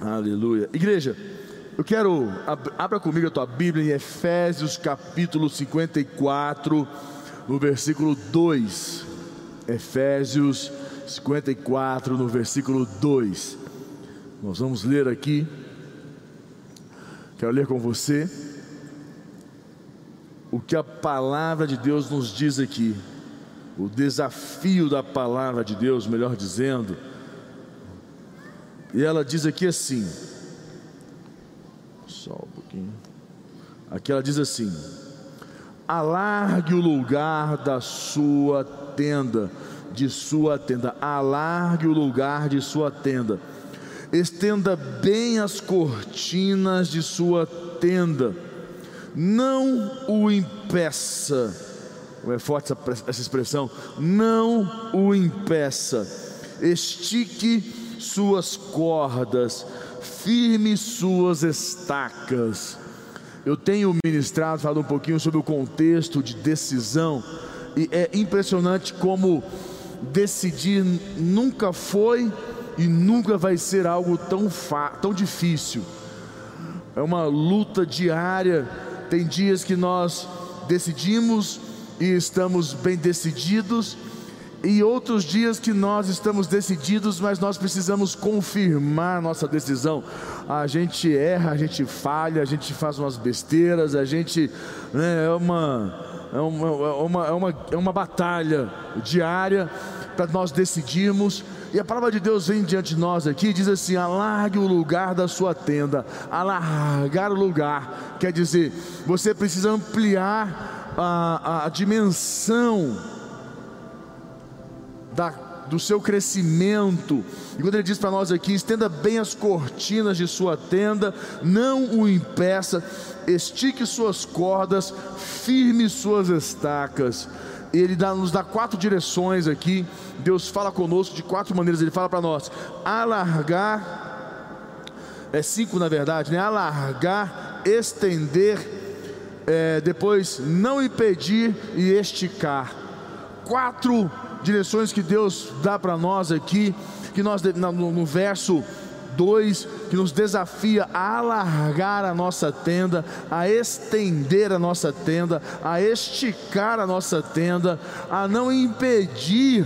Aleluia. Igreja, eu quero, abra comigo a tua Bíblia em Efésios capítulo 54, no versículo 2. Efésios 54, no versículo 2. Nós vamos ler aqui. Quero ler com você o que a palavra de Deus nos diz aqui. O desafio da palavra de Deus, melhor dizendo. E ela diz aqui assim: só um pouquinho. Aqui ela diz assim: alargue o lugar da sua tenda, de sua tenda, alargue o lugar de sua tenda, estenda bem as cortinas de sua tenda, não o impeça, é forte essa expressão, não o impeça, estique suas cordas, firme suas estacas. Eu tenho ministrado, falado um pouquinho sobre o contexto de decisão, e é impressionante como decidir nunca foi e nunca vai ser algo tão, tão difícil. É uma luta diária. Tem dias que nós decidimos e estamos bem decididos, e outros dias que nós estamos decididos, mas nós precisamos confirmar nossa decisão. A gente erra, a gente falha, a gente faz umas besteiras, a gente né, é, uma, é, uma, é, uma, é, uma, é uma batalha diária para nós decidirmos. E a palavra de Deus vem diante de nós aqui, diz assim: alargue o lugar da sua tenda, alargar o lugar, quer dizer, você precisa ampliar a, a dimensão da, do seu crescimento. E quando ele diz para nós aqui: estenda bem as cortinas de sua tenda, não o impeça, estique suas cordas, firme suas estacas. Ele dá, nos dá quatro direções aqui. Deus fala conosco de quatro maneiras. Ele fala para nós: alargar, é cinco na verdade, né? Alargar, estender, é, depois não impedir e esticar. Quatro direções que Deus dá para nós aqui, que nós no, verso 2, que nos desafia a alargar a nossa tenda, a estender a nossa tenda, a esticar a nossa tenda, a não impedir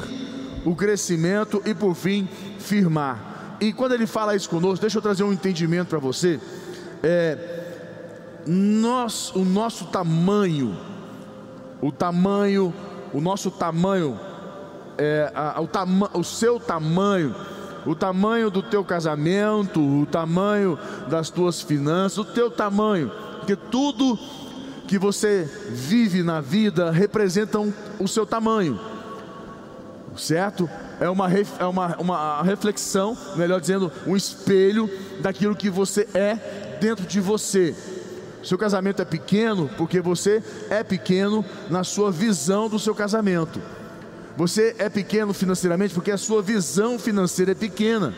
o crescimento e por fim firmar. E quando ele fala isso conosco, deixa eu trazer um entendimento para você. É, nós, o nosso tamanho, o tamanho, o nosso tamanho é, a, o, tama, o seu tamanho, o tamanho do teu casamento, o tamanho das tuas finanças, o teu tamanho, porque tudo que você vive na vida representam o seu tamanho, certo? É uma, é uma, uma reflexão, melhor dizendo, um espelho daquilo que você é dentro de você. Seu casamento é pequeno porque você é pequeno na sua visão do seu casamento. Você é pequeno financeiramente porque a sua visão financeira é pequena.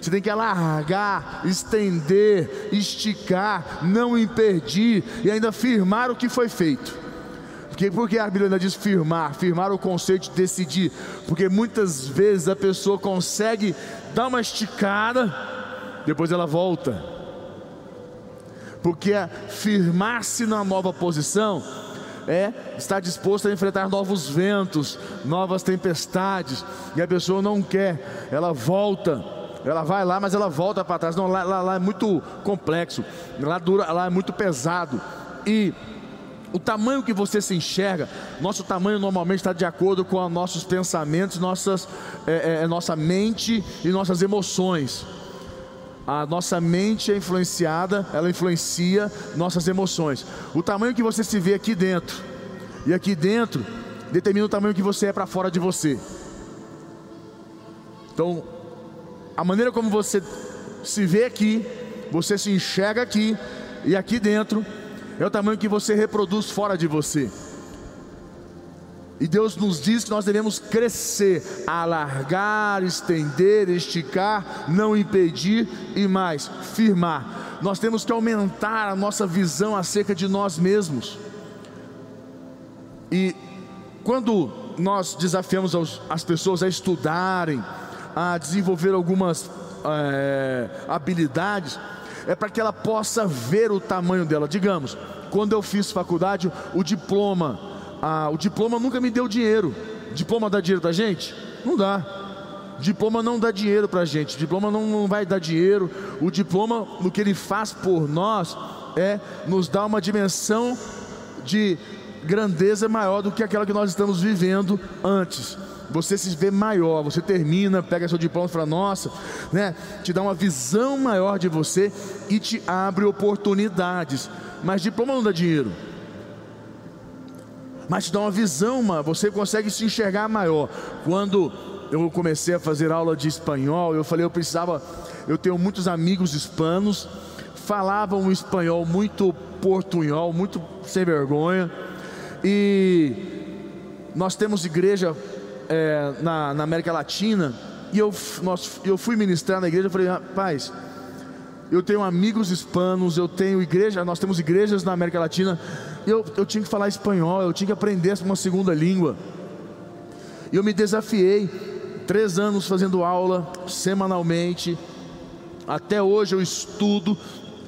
Você tem que alargar, estender, esticar, não impedir e ainda firmar o que foi feito. Porque, porque a Bíblia diz firmar, firmar o conceito de decidir. Porque muitas vezes a pessoa consegue dar uma esticada, depois ela volta. Porque firmar-se na nova posição é estar disposto a enfrentar novos ventos, novas tempestades, e a pessoa não quer, ela volta, ela vai lá, mas ela volta para trás. Não, lá, lá, lá, é muito complexo, lá, dura, lá é muito pesado. E o tamanho que você se enxerga, nosso tamanho normalmente está de acordo com os nossos pensamentos, nossas, é, é, é, nossa mente e nossas emoções. A nossa mente é influenciada, ela influencia nossas emoções. O tamanho que você se vê aqui dentro e aqui dentro determina o tamanho que você é para fora de você. Então, a maneira como você se vê aqui, você se enxerga aqui e aqui dentro é o tamanho que você reproduz fora de você. E Deus nos diz que nós devemos crescer, alargar, estender, esticar, não impedir e mais, firmar. Nós temos que aumentar a nossa visão acerca de nós mesmos. E quando nós desafiamos as pessoas a estudarem, a desenvolver algumas é, habilidades, é para que ela possa ver o tamanho dela. Digamos, quando eu fiz faculdade, o diploma, ah, o diploma nunca me deu dinheiro. Diploma dá dinheiro para gente? Não dá. Diploma não dá dinheiro para gente. Diploma não, não vai dar dinheiro. O diploma, no que ele faz por nós, é nos dar uma dimensão de grandeza maior do que aquela que nós estamos vivendo antes. Você se vê maior, você termina, pega seu diploma e fala, nossa, né? Te dá uma visão maior de você e te abre oportunidades. Mas diploma não dá dinheiro. Mas te dá uma visão, mano. você consegue se enxergar maior. Quando eu comecei a fazer aula de espanhol, eu falei, eu precisava, eu tenho muitos amigos hispanos, falavam um espanhol muito portunhol, muito sem vergonha. E nós temos igreja é, na, na, América Latina. E eu, nós, eu fui ministrar na igreja. Eu falei, rapaz, eu tenho amigos hispanos, eu tenho igreja, nós temos igrejas na América Latina. Eu, eu tinha que falar espanhol, eu tinha que aprender uma segunda língua. E eu me desafiei, três anos fazendo aula semanalmente. Até hoje eu estudo,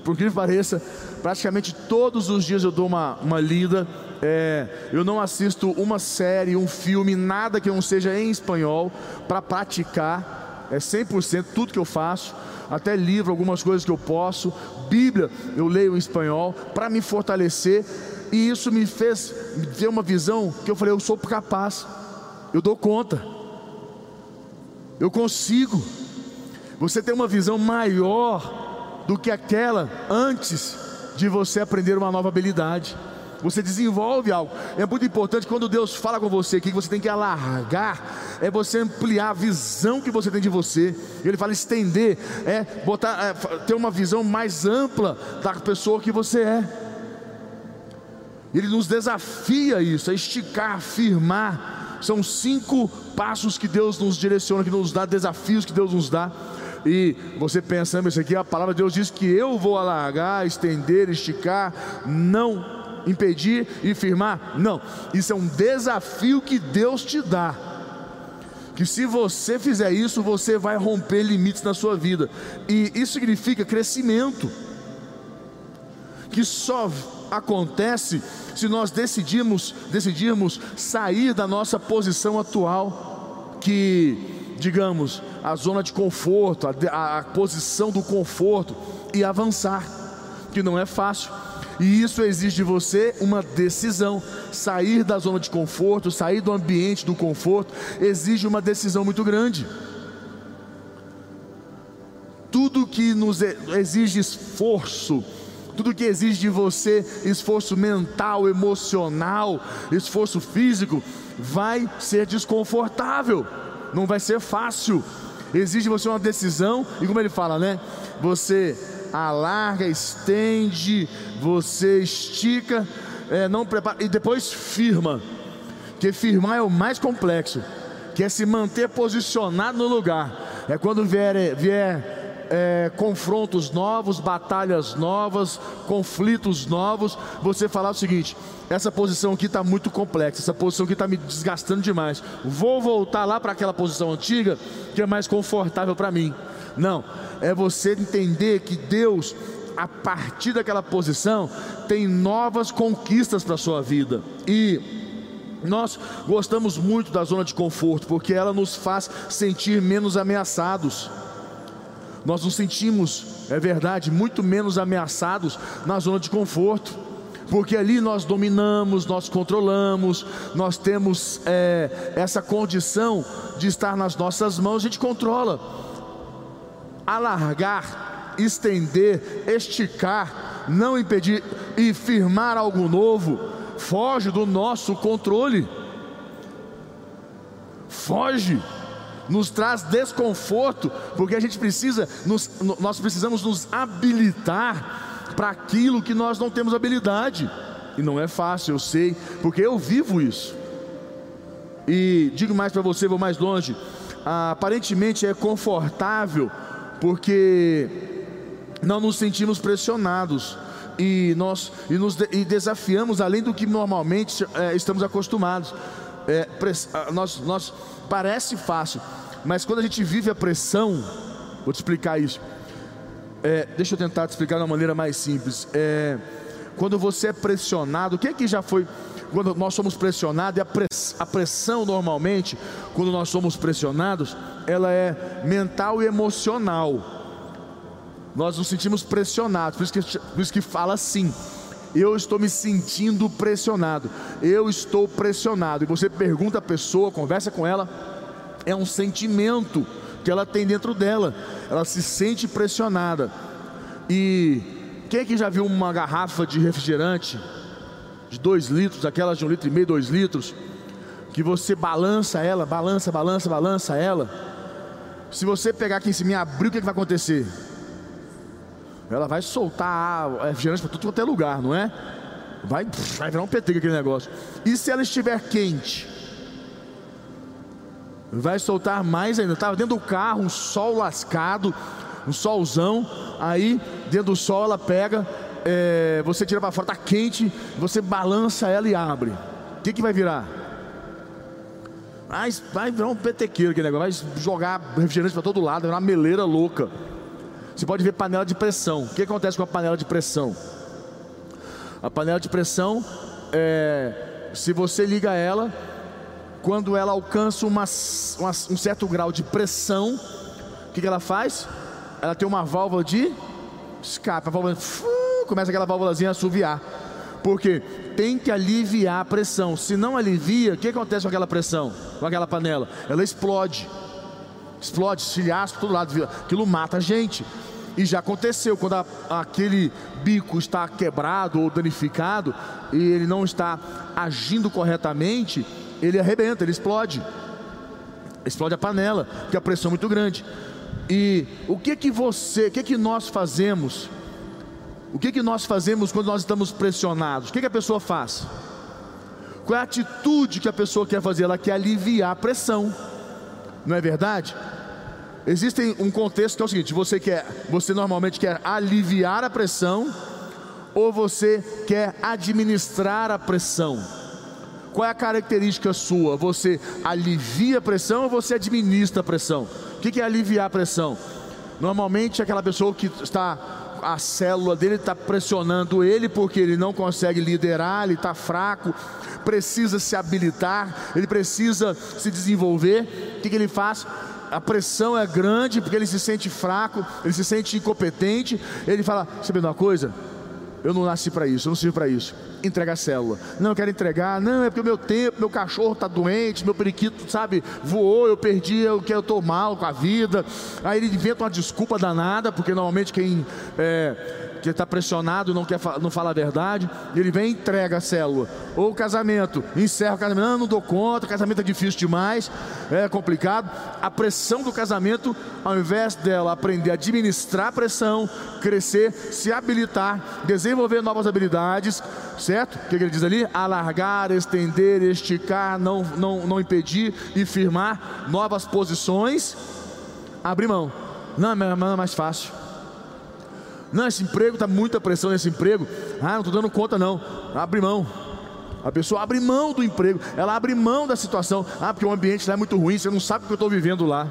por que pareça, praticamente todos os dias eu dou uma, uma lida. É, eu não assisto uma série, um filme, nada que não seja em espanhol para praticar. É 100% tudo que eu faço. Até livro, algumas coisas que eu posso. Bíblia, eu leio em espanhol para me fortalecer. E isso me fez ter uma visão que eu falei: eu sou capaz, eu dou conta, eu consigo. Você tem uma visão maior do que aquela antes de você aprender uma nova habilidade. Você desenvolve algo. É muito importante quando Deus fala com você que você tem que alargar, é você ampliar a visão que você tem de você. Ele fala estender, é botar, é, ter uma visão mais ampla da pessoa que você é. Ele nos desafia isso, a esticar, a firmar. São cinco passos que Deus nos direciona, que nos dá, desafios que Deus nos dá e você pensando isso aqui, a palavra de Deus diz que eu vou alargar, estender, esticar, não impedir e firmar. Não, isso é um desafio que Deus te dá. Que se você fizer isso, você vai romper limites na sua vida, e isso significa crescimento, que só acontece se nós decidirmos, decidirmos sair da nossa posição atual, que digamos, a zona de conforto, a, a posição do conforto e avançar, que não é fácil. E isso exige de você uma decisão. Sair da zona de conforto, sair do ambiente do conforto, exige uma decisão muito grande. Tudo que nos exige esforço, tudo que exige de você esforço mental, emocional, esforço físico, vai ser desconfortável não vai ser fácil. Exige você uma decisão, e como ele fala, né? Você alarga, estende, você estica, é, não prepara, e depois firma. Que firmar é o mais complexo, que é se manter posicionado no lugar. É quando vier, vier é, confrontos novos, batalhas novas, conflitos novos, você falar o seguinte: essa posição aqui está muito complexa, essa posição aqui está me desgastando demais. Vou voltar lá para aquela posição antiga que é mais confortável para mim. Não, é você entender que Deus, a partir daquela posição, tem novas conquistas para a sua vida. E nós gostamos muito da zona de conforto, porque ela nos faz sentir menos ameaçados nós nos sentimos, é verdade, muito menos ameaçados na zona de conforto, porque ali nós dominamos, nós controlamos, nós temos é, essa condição de estar nas nossas mãos, a gente controla. Alargar, estender, esticar, não impedir e firmar algo novo, foge do nosso controle. Foge nos traz desconforto, porque a gente precisa, nos, nós precisamos nos habilitar para aquilo que nós não temos habilidade, e não é fácil, eu sei, porque eu vivo isso. E digo mais para você, vou mais longe. Ah, aparentemente é confortável, porque não nos sentimos pressionados e nós e nos e desafiamos além do que normalmente é, estamos acostumados. É, nós, nós parece fácil, mas quando a gente vive a pressão, Vou te explicar isso. É, deixa eu tentar te explicar de uma maneira mais simples. É, quando você é pressionado, o que é que já foi quando nós somos pressionados, a, press, a pressão normalmente, quando nós somos pressionados, ela é mental e emocional. Nós nos sentimos pressionados, por isso que, por isso que fala assim. Eu estou me sentindo pressionado. Eu estou pressionado. E você pergunta a pessoa, conversa com ela, é um sentimento que ela tem dentro dela. Ela se sente pressionada. E quem que já viu uma garrafa de refrigerante de dois litros, aquelas de um litro e meio, dois litros, que você balança ela, balança, balança, balança ela. Se você pegar aqui em cima e abrir, o que, é que vai acontecer? Ela vai soltar refrigerante para tudo quanto é lugar, não é? Vai, vai virar um PT aquele negócio. E se ela estiver quente? Vai soltar mais ainda. Estava dentro do carro, um sol lascado, um solzão. Aí, dentro do sol, ela pega, é, você tira para fora, está quente, você balança ela e abre. O que, que vai virar? Vai, vai virar um petequeiro aquele negócio, vai jogar refrigerante para todo lado, vai virar uma meleira louca. Você pode ver panela de pressão. O que acontece com a panela de pressão? A panela de pressão, é, se você liga ela, quando ela alcança uma, uma, um certo grau de pressão, o que, que ela faz? Ela tem uma válvula de escape, a válvula começa aquela válvulazinha a assoviar. Porque tem que aliviar a pressão. Se não alivia, o que acontece com aquela pressão? Com aquela panela? Ela explode. Explode, estilhaço todo lado. Aquilo mata a gente. E já aconteceu quando a, aquele bico está quebrado ou danificado e ele não está agindo corretamente, ele arrebenta, ele explode. Explode a panela, porque a pressão é muito grande. E o que que você, o que que nós fazemos o que, que nós fazemos quando nós estamos pressionados? O que, que a pessoa faz? Qual é a atitude que a pessoa quer fazer? Ela quer aliviar a pressão, não é verdade? Existe um contexto que é o seguinte: você quer, você normalmente quer aliviar a pressão, ou você quer administrar a pressão? Qual é a característica sua? Você alivia a pressão ou você administra a pressão? O que é aliviar a pressão? Normalmente aquela pessoa que está a célula dele está pressionando ele porque ele não consegue liderar, ele está fraco, precisa se habilitar, ele precisa se desenvolver. O que, que ele faz? A pressão é grande porque ele se sente fraco, ele se sente incompetente. Ele fala: Sabe uma coisa? Eu não nasci para isso, eu não sirvo para isso. Entrega a célula. Não, eu quero entregar. Não, é porque o meu tempo, meu cachorro está doente, meu periquito, sabe, voou, eu perdi, eu que eu estou mal com a vida. Aí ele inventa uma desculpa danada, porque normalmente quem é, que está pressionado, não quer não fala a verdade, ele vem e entrega a célula. Ou o casamento, encerra o casamento, não, não dou conta, casamento é difícil demais, é complicado. A pressão do casamento, ao invés dela aprender a administrar a pressão, crescer, se habilitar, desenvolver novas habilidades, certo? O que ele diz ali? Alargar, estender, esticar, não, não, não impedir e firmar novas posições, abre mão. Não, é mais fácil. Não, esse emprego está muita pressão nesse emprego. Ah, não estou dando conta não. Abre mão. A pessoa abre mão do emprego, ela abre mão da situação. Ah, porque o ambiente lá é muito ruim, você não sabe o que eu estou vivendo lá.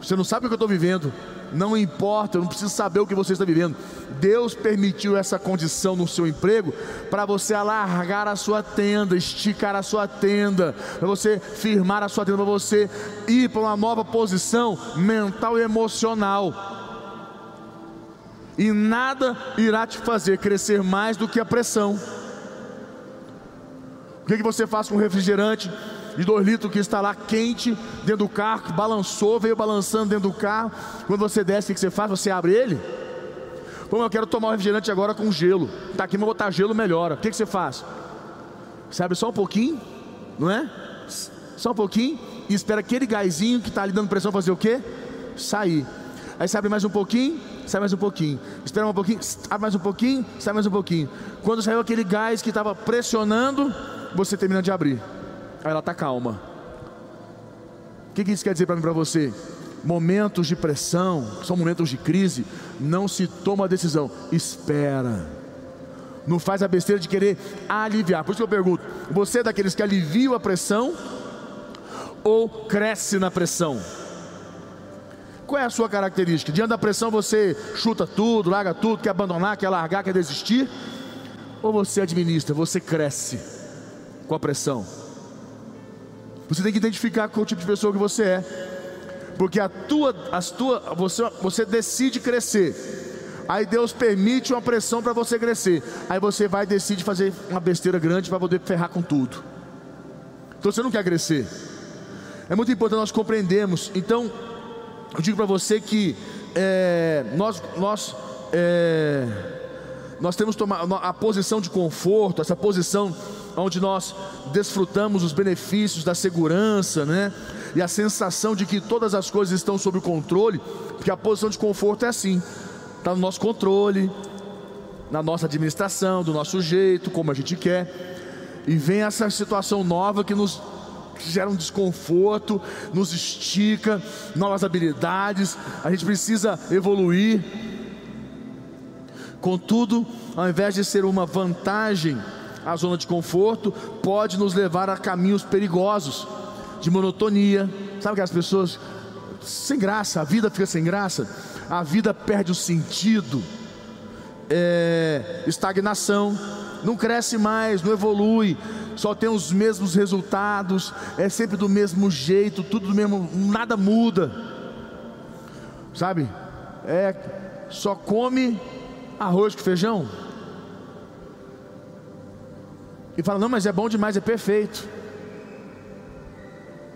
Você não sabe o que eu estou vivendo. Não importa, eu não preciso saber o que você está vivendo. Deus permitiu essa condição no seu emprego para você alargar a sua tenda, esticar a sua tenda, para você firmar a sua tenda, para você ir para uma nova posição mental e emocional e nada irá te fazer crescer mais do que a pressão. O que, que você faz com o refrigerante de dois litros que está lá quente dentro do carro, que balançou, veio balançando dentro do carro? Quando você desce, o que você faz? Você abre ele? Como eu quero tomar o refrigerante agora com gelo, está aqui, vou botar gelo melhora. O que, que você faz? Você abre só um pouquinho, não é? Só um pouquinho e espera aquele gásinho que está ali dando pressão fazer o quê? Sair. Aí você abre mais um pouquinho, sai mais um pouquinho, espera um pouquinho, abre mais um pouquinho, sai mais um pouquinho. Quando saiu aquele gás que estava pressionando, você termina de abrir. Aí ela está calma. O que, que isso quer dizer para mim para você? Momentos de pressão, são momentos de crise, não se toma a decisão, espera. Não faz a besteira de querer aliviar. Por isso que eu pergunto: você é daqueles que aliviam a pressão ou cresce na pressão? Qual é a sua característica? Diante da pressão você chuta tudo, larga tudo, quer abandonar, quer largar, quer desistir? Ou você administra, você cresce com a pressão? Você tem que identificar qual tipo de pessoa que você é. Porque a tua, as tua, você, você decide crescer. Aí Deus permite uma pressão para você crescer. Aí você vai e decide fazer uma besteira grande para poder ferrar com tudo. Então você não quer crescer. É muito importante nós compreendermos. Então, eu digo para você que é, nós, nós, é, nós temos tomado a posição de conforto, essa posição onde nós desfrutamos os benefícios da segurança, né? E a sensação de que todas as coisas estão sob o controle, porque a posição de conforto é assim, está no nosso controle, na nossa administração, do nosso jeito, como a gente quer. E vem essa situação nova que nos gera um desconforto, nos estica, novas habilidades, a gente precisa evoluir. Contudo, ao invés de ser uma vantagem, a zona de conforto pode nos levar a caminhos perigosos, de monotonia. Sabe que as pessoas sem graça, a vida fica sem graça, a vida perde o sentido, é, estagnação, não cresce mais, não evolui, só tem os mesmos resultados, é sempre do mesmo jeito, tudo do mesmo, nada muda, sabe? É só come arroz com feijão e fala: não, mas é bom demais, é perfeito.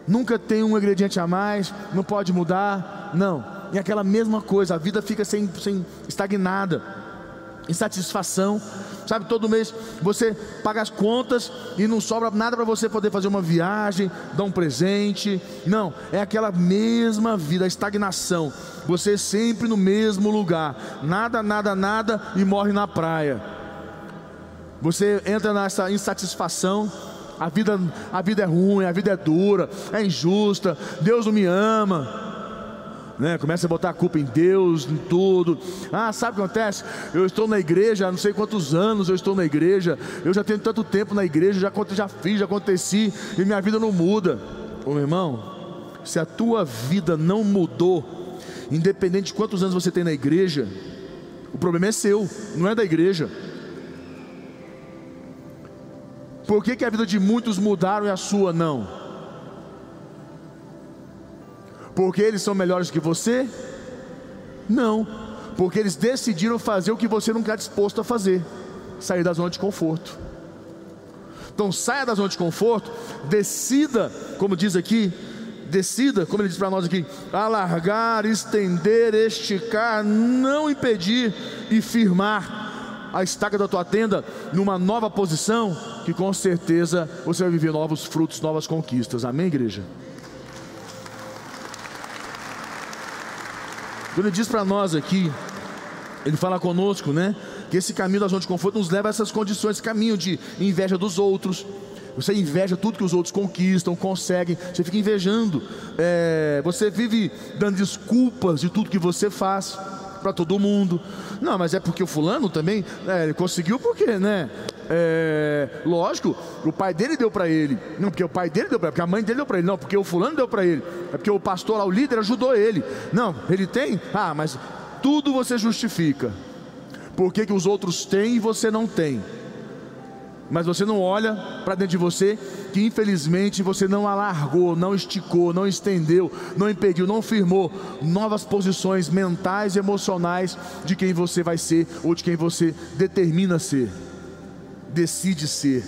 Nunca tem um ingrediente a mais, não pode mudar, não. E aquela mesma coisa, a vida fica sem, sem estagnada, insatisfação Sabe, todo mês você paga as contas e não sobra nada para você poder fazer uma viagem, dar um presente. Não, é aquela mesma vida, a estagnação. Você sempre no mesmo lugar, nada, nada, nada e morre na praia. Você entra nessa insatisfação. A vida, a vida é ruim, a vida é dura, é injusta. Deus não me ama né? Começa a botar a culpa em Deus, em tudo. Ah, sabe o que acontece? Eu estou na igreja, não sei quantos anos eu estou na igreja, eu já tenho tanto tempo na igreja, já, já fiz, já aconteci, e minha vida não muda. Ô meu irmão, se a tua vida não mudou, independente de quantos anos você tem na igreja, o problema é seu, não é da igreja. Por que, que a vida de muitos mudaram e a sua não? Porque eles são melhores que você? Não, porque eles decidiram fazer o que você não está disposto a fazer sair da zona de conforto. Então saia da zona de conforto, decida, como diz aqui, decida, como ele diz para nós aqui, alargar, estender, esticar, não impedir e firmar a estaca da tua tenda numa nova posição, que com certeza você vai viver novos frutos, novas conquistas. Amém, igreja? Quando ele diz para nós aqui, ele fala conosco, né? Que esse caminho da zona de conforto nos leva a essas condições, esse caminho de inveja dos outros. Você inveja tudo que os outros conquistam, conseguem, você fica invejando. É, você vive dando desculpas de tudo que você faz para todo mundo. Não, mas é porque o fulano também, é, ele conseguiu porque, né? É, lógico, o pai dele deu para ele. Não, porque o pai dele deu para ele, porque a mãe dele deu para ele. Não, porque o fulano deu para ele. É porque o pastor lá, o líder, ajudou ele. Não, ele tem? Ah, mas tudo você justifica. Por que, que os outros têm e você não tem? Mas você não olha para dentro de você que infelizmente você não alargou, não esticou, não estendeu, não impediu, não firmou novas posições mentais e emocionais de quem você vai ser ou de quem você determina ser decide ser.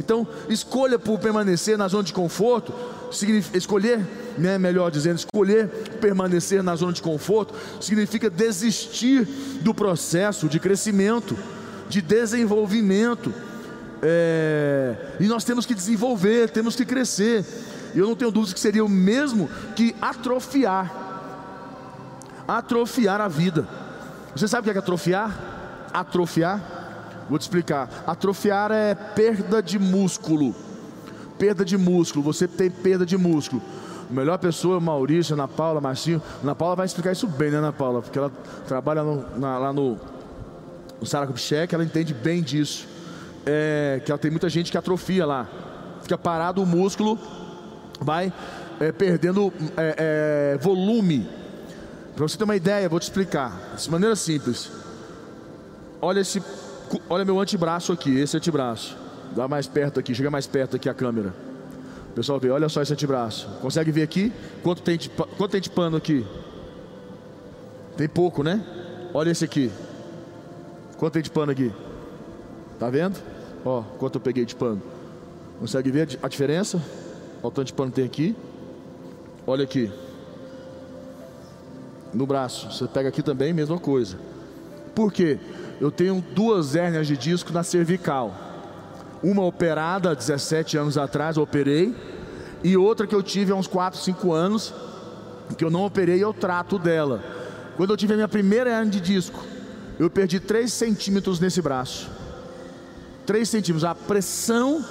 Então, escolha por permanecer na zona de conforto, escolher, né, melhor dizendo, escolher permanecer na zona de conforto significa desistir do processo de crescimento, de desenvolvimento. É, e nós temos que desenvolver, temos que crescer. Eu não tenho dúvida que seria o mesmo que atrofiar atrofiar a vida. Você sabe o que é atrofiar? Atrofiar Vou te explicar. Atrofiar é perda de músculo. Perda de músculo. Você tem perda de músculo. A melhor pessoa é Maurício, Ana Paula, Marcinho. Ana Paula vai explicar isso bem, né, Ana Paula? Porque ela trabalha no, na, lá no, no Saracupcheck, ela entende bem disso. É, que ela tem muita gente que atrofia lá. Fica parado o músculo, vai é, perdendo é, é volume. Para você ter uma ideia, vou te explicar. De maneira simples. Olha esse, olha meu antebraço aqui, esse antebraço. Dá mais perto aqui, chega mais perto aqui a câmera. Pessoal, vê, olha só esse antebraço. Consegue ver aqui? Quanto tem de, quanto tem de pano aqui? Tem pouco, né? Olha esse aqui. Quanto tem de pano aqui? Tá vendo? Ó, quanto eu peguei de pano. Consegue ver a diferença? Olha o tanto de pano que tem aqui. Olha aqui. No braço. Você pega aqui também, mesma coisa. Por quê? Eu tenho duas hérnias de disco na cervical. Uma operada há 17 anos atrás, eu operei. E outra que eu tive há uns 4, 5 anos, que eu não operei, eu trato dela. Quando eu tive a minha primeira hérnia de disco, eu perdi 3 centímetros nesse braço. 3 centímetros. A pressão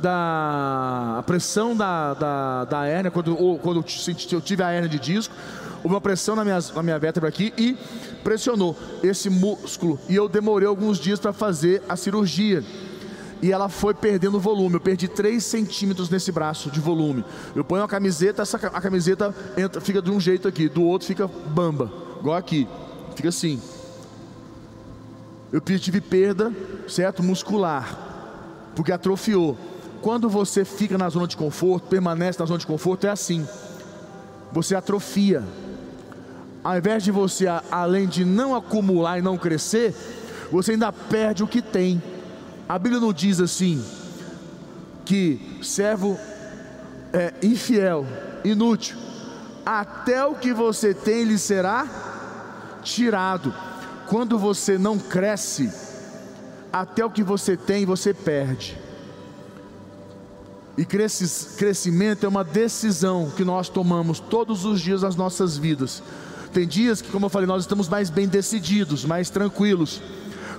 da a pressão da, da, da hérnia, quando, quando eu, tive a hérnia de disco, uma pressão na minha, na minha vértebra aqui e pressionou esse músculo. E eu demorei alguns dias para fazer a cirurgia. E ela foi perdendo volume. Eu perdi 3 centímetros nesse braço de volume. Eu ponho a camiseta, essa, a camiseta entra, fica de um jeito aqui, do outro fica bamba, igual aqui. Fica assim. Eu tive perda, certo? Muscular, porque atrofiou. Quando você fica na zona de conforto, permanece na zona de conforto, é assim. Você atrofia. Ao invés de você, além de não acumular e não crescer, você ainda perde o que tem. A Bíblia não diz assim que servo é infiel, inútil, até o que você tem lhe será tirado. Quando você não cresce, até o que você tem você perde. E crescimento é uma decisão que nós tomamos todos os dias das nossas vidas. Tem dias que, como eu falei, nós estamos mais bem decididos, mais tranquilos.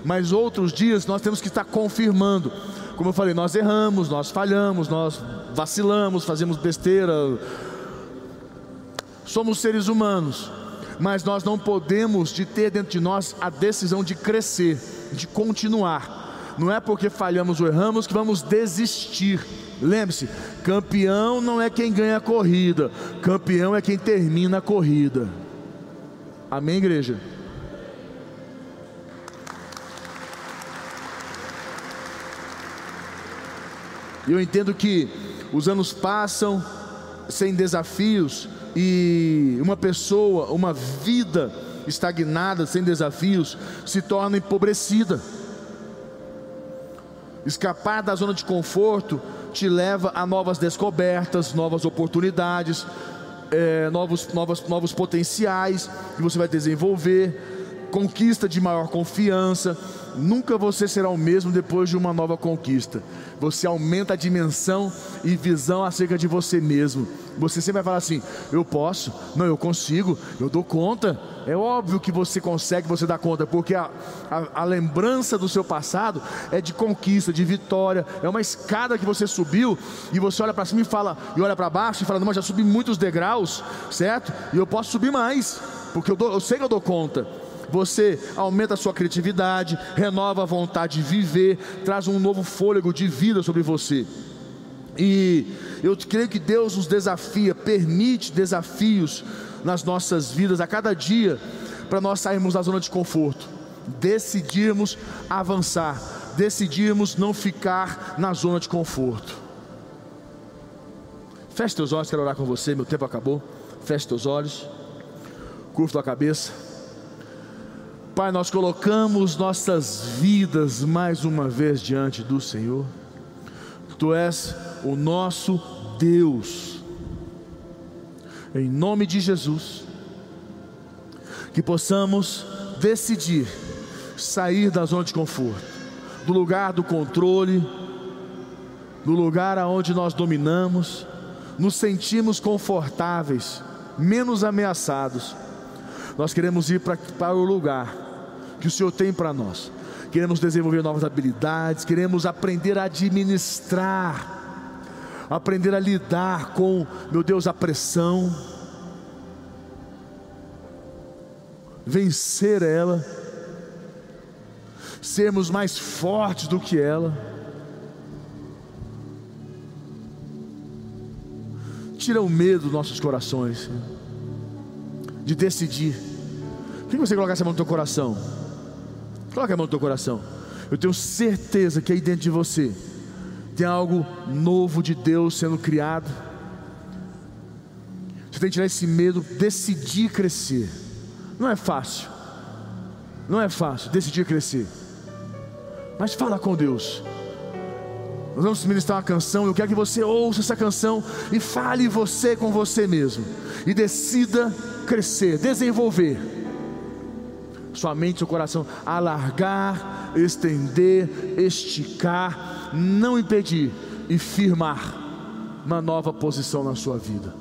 Mas outros dias nós temos que estar confirmando. Como eu falei, nós erramos, nós falhamos, nós vacilamos, fazemos besteira. Somos seres humanos, mas nós não podemos de ter dentro de nós a decisão de crescer, de continuar. Não é porque falhamos ou erramos que vamos desistir Lembre-se, campeão não é quem ganha a corrida, campeão é quem termina a corrida. Amém, igreja? Eu entendo que os anos passam sem desafios e uma pessoa, uma vida estagnada, sem desafios, se torna empobrecida. Escapar da zona de conforto te leva a novas descobertas, novas oportunidades, é, novos, novos, novos potenciais que você vai desenvolver, conquista de maior confiança. Nunca você será o mesmo depois de uma nova conquista. Você aumenta a dimensão e visão acerca de você mesmo. Você sempre vai falar assim: eu posso, não, eu consigo, eu dou conta. É óbvio que você consegue, você dá conta, porque a, a, a lembrança do seu passado é de conquista, de vitória, é uma escada que você subiu e você olha para cima e fala, e olha para baixo e fala, não, mas já subi muitos degraus, certo? E eu posso subir mais, porque eu, dou, eu sei que eu dou conta você aumenta a sua criatividade, renova a vontade de viver, traz um novo fôlego de vida sobre você. E eu creio que Deus nos desafia, permite desafios nas nossas vidas a cada dia, para nós sairmos da zona de conforto, decidirmos avançar, decidirmos não ficar na zona de conforto. Feche teus olhos, quero orar com você, meu tempo acabou. Feche teus olhos, curva tua cabeça. Pai, nós colocamos nossas vidas mais uma vez diante do Senhor. Tu és o nosso Deus em nome de Jesus, que possamos decidir sair da zona de conforto, do lugar do controle, do lugar aonde nós dominamos, nos sentimos confortáveis, menos ameaçados. Nós queremos ir para, para o lugar que o Senhor tem para nós. Queremos desenvolver novas habilidades, queremos aprender a administrar aprender a lidar com, meu Deus, a pressão, vencer ela, sermos mais fortes do que ela. Tira o medo dos nossos corações. de decidir. Por que você colocar essa mão no teu coração? Coloca a mão no teu coração. Eu tenho certeza que aí dentro de você tem algo novo de Deus sendo criado. Você tem que tirar esse medo, decidir crescer. Não é fácil. Não é fácil decidir crescer. Mas fala com Deus. Nós vamos ministrar uma canção. Eu quero que você ouça essa canção e fale você com você mesmo. E decida crescer, desenvolver sua mente, seu coração, alargar, estender, esticar, não impedir e firmar uma nova posição na sua vida.